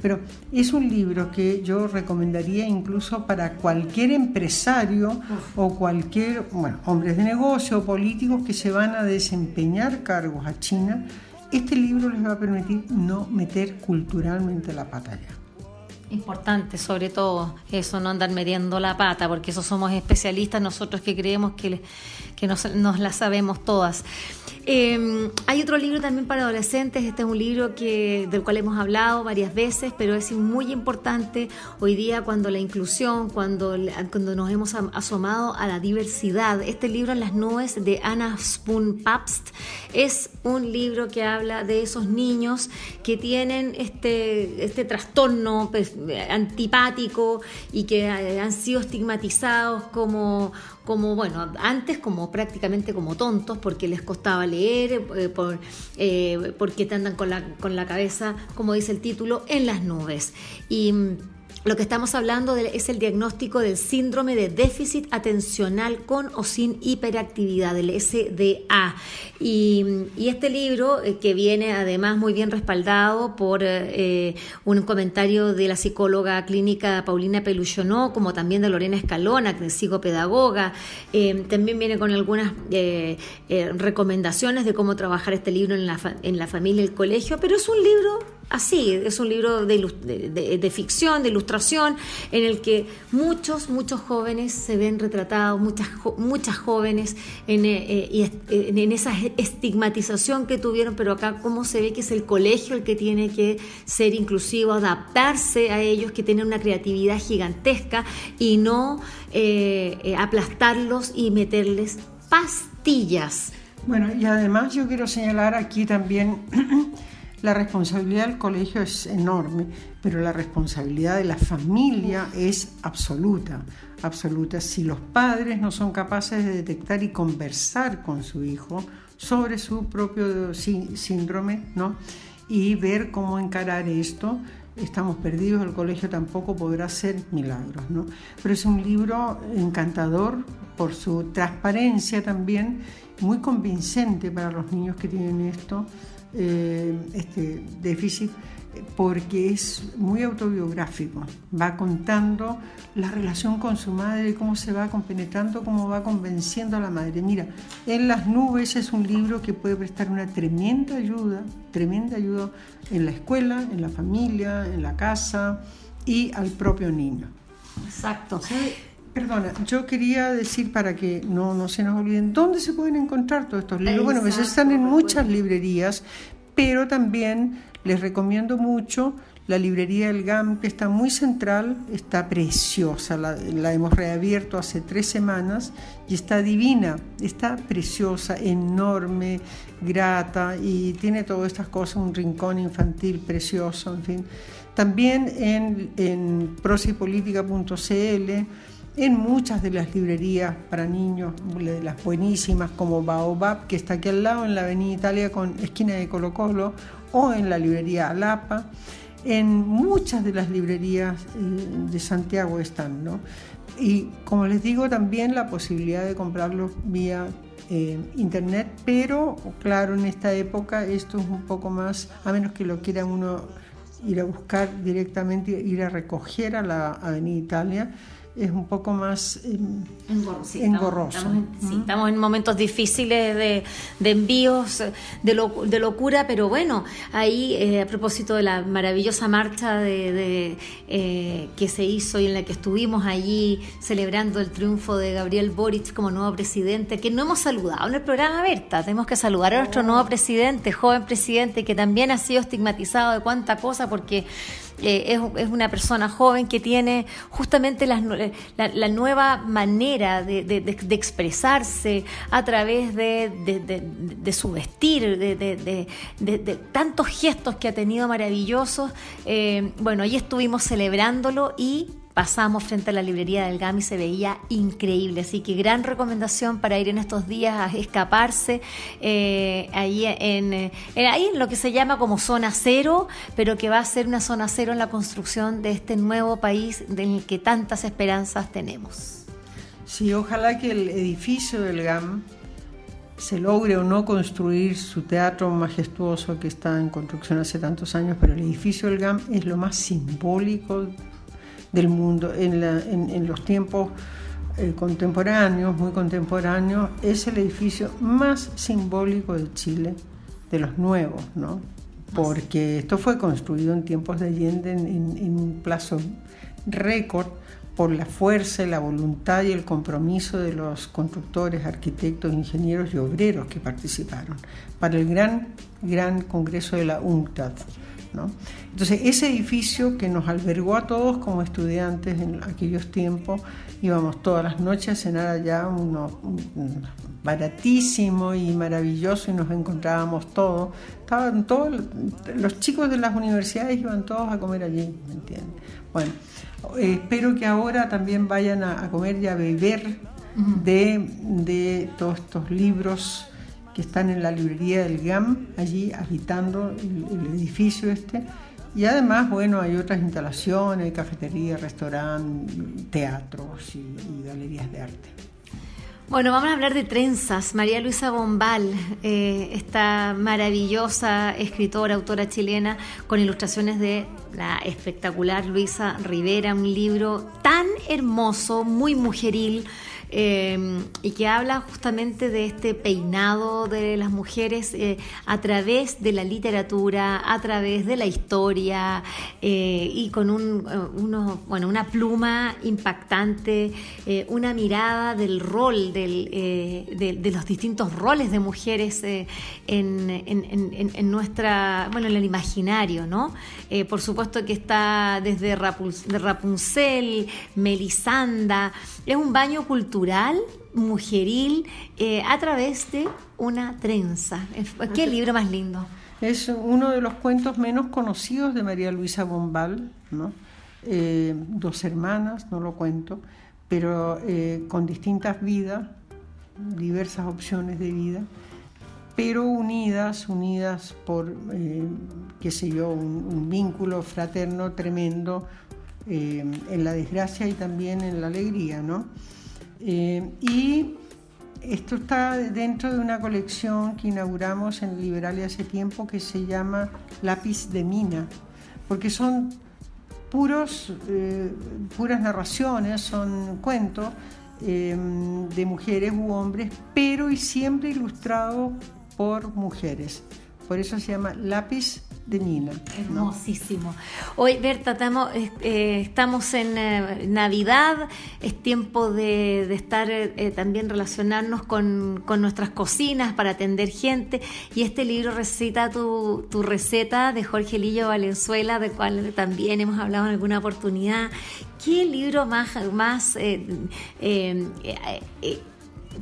pero es un libro que yo recomendaría incluso para cualquier empresario o cualquier, bueno, hombres de negocio o políticos que se van a desempeñar cargos a China. Este libro les va a permitir no meter culturalmente la pata allá. Importante, sobre todo, eso, no andar metiendo la pata, porque eso somos especialistas nosotros que creemos que, que nos, nos la sabemos todas. Eh, hay otro libro también para adolescentes, este es un libro que, del cual hemos hablado varias veces, pero es muy importante hoy día cuando la inclusión, cuando, cuando nos hemos asomado a la diversidad. Este libro las nubes de Anna Spoon Pabst es un libro que habla de esos niños que tienen este, este trastorno pues, antipático y que eh, han sido estigmatizados como como, bueno, antes como prácticamente como tontos porque les costaba leer, eh, por, eh, porque te andan con la, con la cabeza, como dice el título, en las nubes. Y lo que estamos hablando es el diagnóstico del síndrome de déficit atencional con o sin hiperactividad, el SDA. Y, este libro, eh, que viene además muy bien respaldado por eh, un comentario de la psicóloga clínica Paulina Peluchonó, como también de Lorena Escalona, que es psicopedagoga, eh, también viene con algunas recomendaciones de cómo trabajar este libro en la, en la familia y el colegio, pero es un libro así, es un libro de, ficción, de ilustración, en el que muchos, muchos jóvenes se ven retratados, muchas, muchas jóvenes en, eh, eh, esa estigmatización que tuvieron, pero acá cómo se ve que es el colegio el que tiene que ser inclusivo, adaptarse a ellos, que tienen una creatividad gigantesca y no eh, aplastarlos y meterles pastillas. Bueno, y además yo quiero señalar aquí también La responsabilidad del colegio es enorme, pero la responsabilidad de la familia es absoluta, absoluta. Si los padres no son capaces de detectar y conversar con su hijo sobre su propio síndrome, ¿no? Y ver cómo encarar esto, estamos perdidos, el colegio tampoco podrá hacer milagros, ¿no? Pero es un libro encantador por su transparencia también, muy convincente para los niños que tienen esto eh, este déficit porque es muy autobiográfico, va contando la relación con su madre, cómo se va compenetrando, cómo va convenciendo a la madre. Mira, En las nubes es un libro que puede prestar una tremenda ayuda, tremenda ayuda en la escuela, en la familia, en la casa y al propio niño. Exacto. Perdona, yo quería decir para que no, no se nos olviden, ¿dónde se pueden encontrar todos estos libros? Bueno, pues están en muchas librerías, pero también les recomiendo mucho la librería del GAM, que está muy central, está preciosa, la, la, hemos reabierto hace tres semanas y está divina, está preciosa, enorme, grata y tiene todas estas cosas, un rincón infantil precioso, en fin. También en, en en muchas de las librerías para niños, de las buenísimas como Baobab, que está aquí al lado en la Avenida Italia con esquina de Colo Colo, o en la librería Alapa. En muchas de las librerías eh, de Santiago están, ¿no? Y como les digo, también la posibilidad de comprarlos vía eh, internet, pero claro, en esta época esto es un poco más, a menos que lo quieran uno ir a buscar directamente, ir a recoger a la Avenida Italia es un poco más eh, engorroso. Estamos, en momentos difíciles de, envíos, de, de, locura, pero bueno, ahí eh, a propósito de la maravillosa marcha de, eh, que se hizo y en la que estuvimos allí celebrando el triunfo de Gabriel Boric como nuevo presidente, que no hemos saludado en el programa Berta, tenemos que saludar a nuestro nuevo presidente, joven presidente, que también ha sido estigmatizado de cuánta cosa, porque eh, es, una persona joven que tiene justamente la, nueva manera de, expresarse a través de, su vestir, de, tantos gestos que ha tenido maravillosos. Eh, bueno, ahí estuvimos celebrándolo y pasamos frente a la librería del GAM y se veía increíble. Así que gran recomendación para ir en estos días a escaparse eh, ahí, en, eh, ahí en lo que se llama como zona cero, pero que va a ser una zona cero en la construcción de este nuevo país del que tantas esperanzas tenemos. Sí, ojalá que el edificio del GAM se logre o no construir su teatro majestuoso que está en construcción hace tantos años, pero el edificio del GAM es lo más simbólico del mundo. En, los tiempos eh, contemporáneos, muy contemporáneos, es el edificio más simbólico de Chile, de los nuevos, ¿no? Porque esto fue construido en tiempos de Allende en, un plazo récord por la fuerza, la voluntad y el compromiso de los constructores, arquitectos, ingenieros y obreros que participaron para el gran, gran congreso de la UNCTAD. Entonces, ese edificio que nos albergó a todos como estudiantes en aquellos tiempos, íbamos todas las noches a cenar allá, uno, baratísimo y maravilloso, y nos encontrábamos todos. Estaban todos, los chicos de las universidades iban todos a comer allí, ¿me entienden? Bueno, espero que ahora también vayan a, comer y a beber de, de todos estos libros que están en la librería del GAM, allí habitando el, edificio este. Y además, bueno, hay otras instalaciones, cafetería, restaurante, teatros y, galerías de arte. Bueno, vamos a hablar de trenzas. María Luisa Bombal, eh, esta maravillosa escritora, autora chilena, con ilustraciones de la espectacular Luisa Rivera, un libro tan hermoso, muy mujeril, Em, y que habla justamente de este peinado de las mujeres eh, a través de la literatura, a través de la historia eh, y con un, eh, bueno, una pluma impactante, una mirada del rol, de, los distintos roles de mujeres en, en, nuestra, bueno, en el imaginario, ¿no? por supuesto que está desde Rapunzel, Melisanda, es un baño cultural mujeril, eh, a través de una trenza. Qué libro más lindo. Es uno de los cuentos menos conocidos de María Luisa Bombal, ¿no? Eh, dos hermanas, no lo cuento, pero eh, con distintas vidas, diversas opciones de vida, pero unidas, unidas por, qué sé yo, un vínculo fraterno tremendo en la desgracia y también en la alegría, ¿no? Eh, y esto está dentro de una colección que inauguramos en Liberalia hace tiempo que se llama Lápiz de Mina, porque son puros, eh, puras narraciones, son cuentos eh, de mujeres u hombres, pero y siempre ilustrados por mujeres. Por eso se llama Lápiz de Nina. Hermosísimo. Hoy, Berta, estamos, eh, estamos en eh, Navidad, es tiempo de, estar eh, también relacionarnos con, nuestras cocinas para atender gente y este libro recita tu, receta de Jorge Lillo Valenzuela, de cual también hemos hablado en alguna oportunidad. ¿Qué libro más, más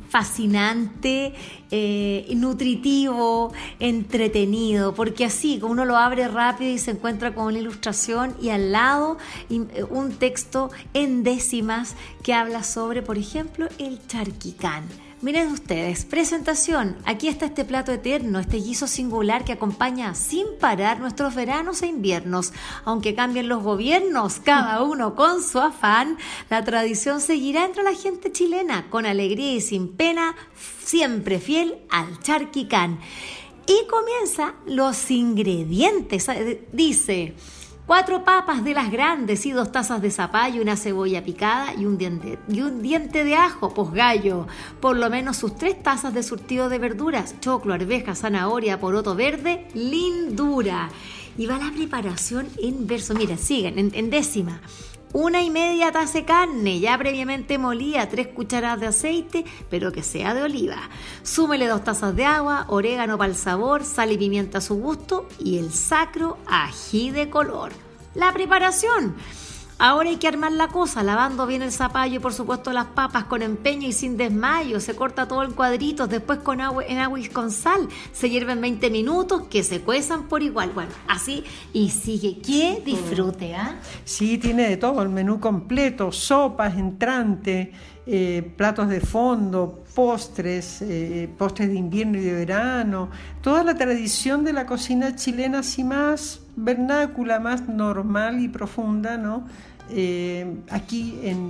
fascinante, eh, nutritivo, entretenido, porque así uno lo abre rápido y se encuentra con una ilustración y al lado eh, un texto en décimas que habla sobre, por ejemplo, el charquicán Miren ustedes, presentación. Aquí está este plato eterno, este guiso singular que acompaña sin parar nuestros veranos e inviernos. Aunque cambien los gobiernos, cada uno con su afán, la tradición seguirá entre la gente chilena, con alegría y sin pena, siempre fiel al charquicán. Y comienza los ingredientes. Dice cuatro papas de las grandes y dos tazas de zapallo, una cebolla picada y un diente, de ajo, pues gallo, por lo menos sus tres tazas de surtido de verduras, choclo, arveja, zanahoria, poroto verde, lindura. Y va la preparación en verso, mira, siguen, en, décima. Una y media taza de carne, ya previamente molida, tres cucharadas de aceite, pero que sea de oliva. Súmele dos tazas de agua, orégano para el sabor, sal y pimienta a su gusto y el sacro ají de color. La preparación. Ahora hay que armar la cosa, lavando bien el zapallo y por supuesto las papas con empeño y sin desmayo. Se corta todo en cuadritos, después con agua, en agua y con sal. Se hierven 20 minutos, que se cuezan por igual. Bueno, así y sigue. ¡Qué disfrute! ¿ah? Sí, tiene de todo, el menú completo, sopas, entrante, eh, platos de fondo, postres, eh, postres de invierno y de verano, toda la tradición de la cocina chilena así más vernácula, más normal y profunda, ¿no? Eh, aquí en,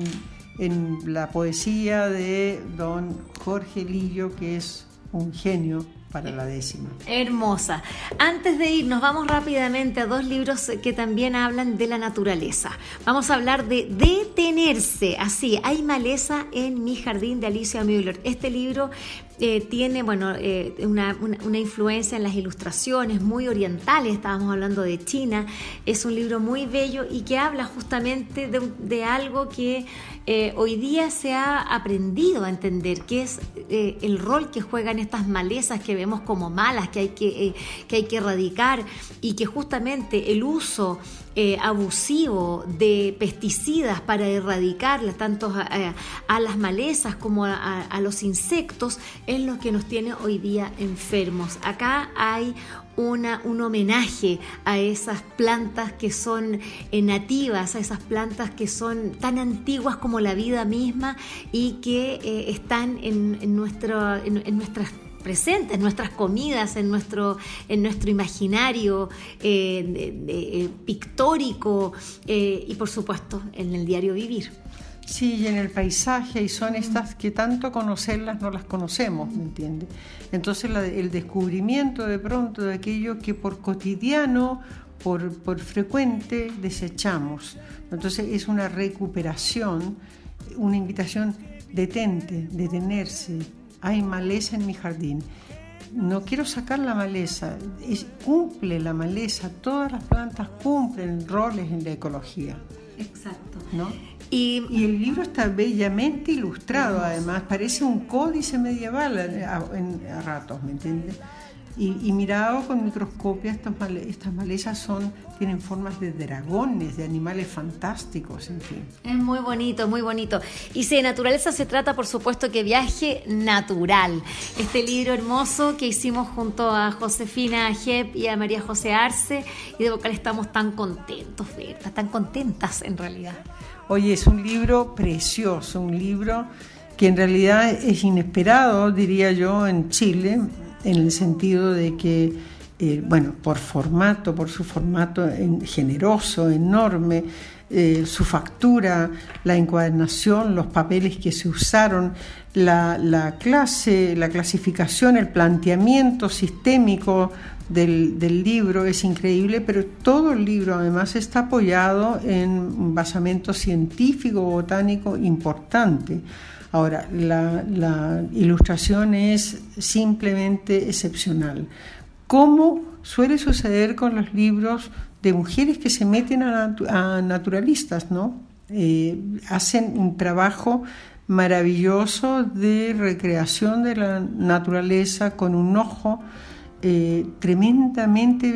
en la poesía de don Jorge Lillo, que es un genio para la décima. Hermosa. Antes de ir, nos vamos rápidamente a dos libros que también hablan de la naturaleza. Vamos a hablar de Detenerse. Así, hay maleza en mi jardín de Alicia Müller. Este libro eh, tiene bueno, eh, una, una, influencia en las ilustraciones muy orientales, estábamos hablando de China, es un libro muy bello y que habla justamente de, de algo que eh, hoy día se ha aprendido a entender, que es el rol que juegan estas malezas que vemos como malas, que hay que, que, hay que erradicar y que justamente el uso abusivo de pesticidas para erradicarlas, tanto a, las malezas como a, los insectos, es lo que nos tiene hoy día enfermos. Acá hay una, un homenaje a esas plantas que son eh, nativas, a esas plantas que son tan antiguas como la vida misma y que eh, están en, nuestro, en, nuestras presentes, en nuestras comidas, en nuestro, en nuestro imaginario eh, pictórico y por supuesto en el diario vivir. Sí, y en el paisaje, y son estas que tanto conocerlas no las conocemos, ¿me entiendes? Entonces el descubrimiento de pronto de aquello que por cotidiano, por, por frecuente, desechamos. Entonces es una recuperación, una invitación, detente, detenerse. Hay maleza en mi jardín. No quiero sacar la maleza, cumple la maleza, todas las plantas cumplen roles en la ecología. Exacto. ¿no? Y, el libro está bellamente ilustrado, además, parece un códice medieval a, ratos, ¿me entiendes? Y, mirado con microscopio, estas, estas malezas son, tienen formas de dragones, de animales fantásticos, en fin. Es muy bonito, muy bonito. Y si de naturaleza se trata, por supuesto, que viaje natural. Este libro hermoso que hicimos junto a Josefina Jep y a María José Arce, y de vocal estamos tan contentos, ¿verdad? Tan contentas en realidad. Oye, es un libro precioso, un libro que en realidad es inesperado, diría yo, en Chile, en el sentido de que, eh, bueno, por formato, por su formato generoso, enorme, eh, su factura, la encuadernación, los papeles que se usaron, la, la, clase, la clasificación, el planteamiento sistémico del, libro es increíble, pero todo el libro además está apoyado en un basamento científico, botánico importante. Ahora, la, ilustración es simplemente excepcional. ¿Cómo suele suceder con los libros de mujeres que se meten a, naturalistas, ¿no? Eh, hacen un trabajo maravilloso de recreación de la naturaleza con un ojo eh, tremendamente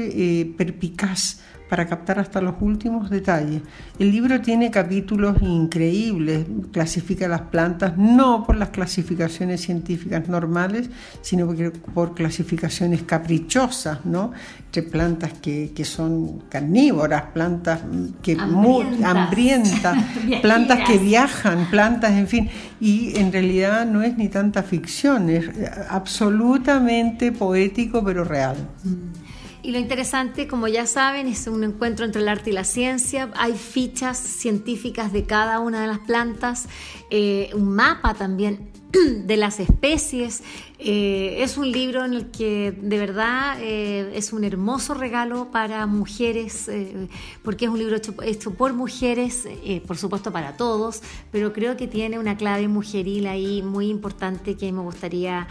eh, perpicaz para captar hasta los últimos detalles. El libro tiene capítulos increíbles, clasifica las plantas no por las clasificaciones científicas normales, sino por clasificaciones caprichosas, ¿no? Entre plantas que, son carnívoras, plantas que hambrientas, hambrientas plantas que viajan, plantas, en fin, y en realidad no es ni tanta ficción, es absolutamente poético pero real. Mm. Y lo interesante, como ya saben, es un encuentro entre el arte y la ciencia. Hay fichas científicas de cada una de las plantas, eh, un mapa también de las especies. Eh, es un libro en el que de verdad eh, es un hermoso regalo para mujeres, eh, porque es un libro hecho, por mujeres, por supuesto para todos, pero creo que tiene una clave mujeril ahí muy importante que me gustaría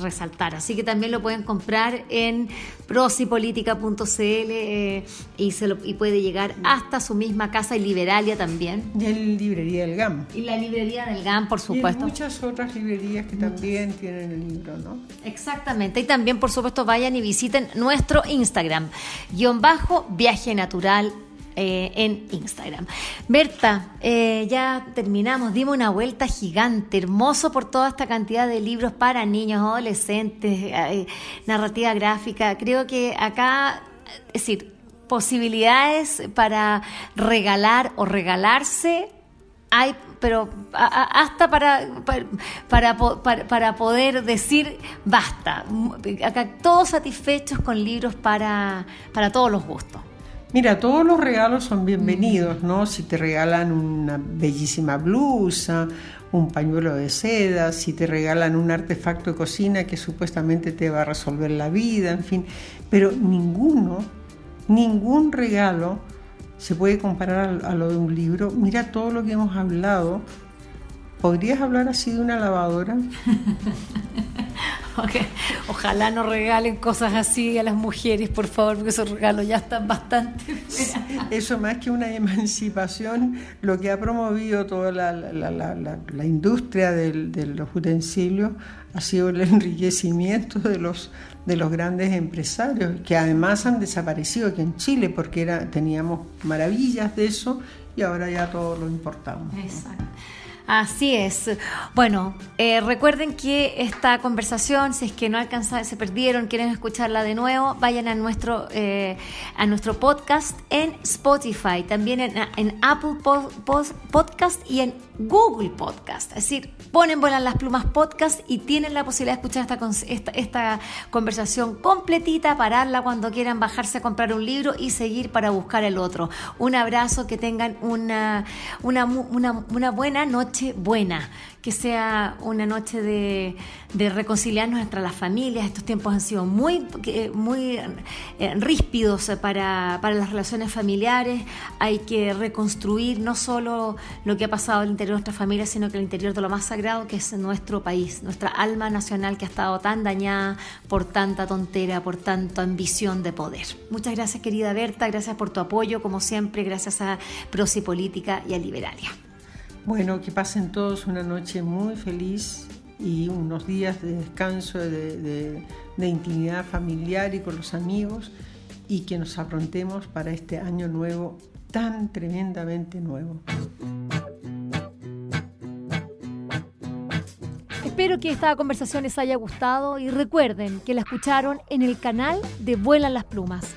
resaltar. Así que también lo pueden comprar en prosipolitica.cl y, se y puede llegar hasta su misma casa y Liberalia también. Y en librería del GAM. Y la librería del GAM, por supuesto muchas otras librerías que también tienen el libro, ¿no? Exactamente. Y también, por supuesto, vayan y visiten nuestro Instagram, guion bajo, viaje natural eh, en Instagram. Berta, eh, ya terminamos, dimos una vuelta gigante, hermoso por toda esta cantidad de libros para niños, adolescentes, eh, narrativa gráfica. Creo que acá, es decir, posibilidades para regalar o regalarse hay, pero hasta para, para, para, poder decir basta. Acá todos satisfechos con libros para, para todos los gustos. Mira, todos los regalos son bienvenidos, ¿no? Si te regalan una bellísima blusa, un pañuelo de seda, si te regalan un artefacto de cocina que supuestamente te va a resolver la vida, en fin, pero ninguno, ningún regalo se puede comparar a, lo de un libro. Mira todo lo que hemos hablado. ¿Podrías hablar así de una lavadora? Ojalá no regalen cosas así a las mujeres, por favor, porque esos regalos ya están bastante. Eso más que una emancipación, lo que ha promovido toda la, industria de los utensilios ha sido el enriquecimiento de los, de los grandes empresarios, que además han desaparecido aquí en Chile, porque era, teníamos maravillas de eso y ahora ya todo lo importamos. Exacto. Así es. Bueno, eh, recuerden que esta conversación, si es que no alcanzaron, se perdieron, quieren escucharla de nuevo, vayan a nuestro, eh, a nuestro podcast en Spotify, también en, Apple Podcast y en Google Podcast. Es decir, ponen Vuelan las Plumas Podcast y tienen la posibilidad de escuchar esta, esta, conversación completita, pararla cuando quieran bajarse a comprar un libro y seguir para buscar el otro. Un abrazo, que tengan una, una, una, una buena noche buena que sea una noche de, reconciliarnos entre las familias. Estos tiempos han sido muy, muy eh, ríspidos para, las relaciones familiares. Hay que reconstruir no solo lo que ha pasado al interior de nuestra familia, sino que el interior de lo más sagrado que es nuestro país, nuestra alma nacional que ha estado tan dañada por tanta tontera, por tanta ambición de poder. Muchas gracias querida Berta, gracias por tu apoyo, como siempre, gracias a Prosi Política y a Liberalia. Bueno, que pasen todos una noche muy feliz y unos días de descanso, de, intimidad familiar y con los amigos y que nos afrontemos para este año nuevo tan tremendamente nuevo. Espero que esta conversación les haya gustado y recuerden que la escucharon en el canal de Vuelan las Plumas.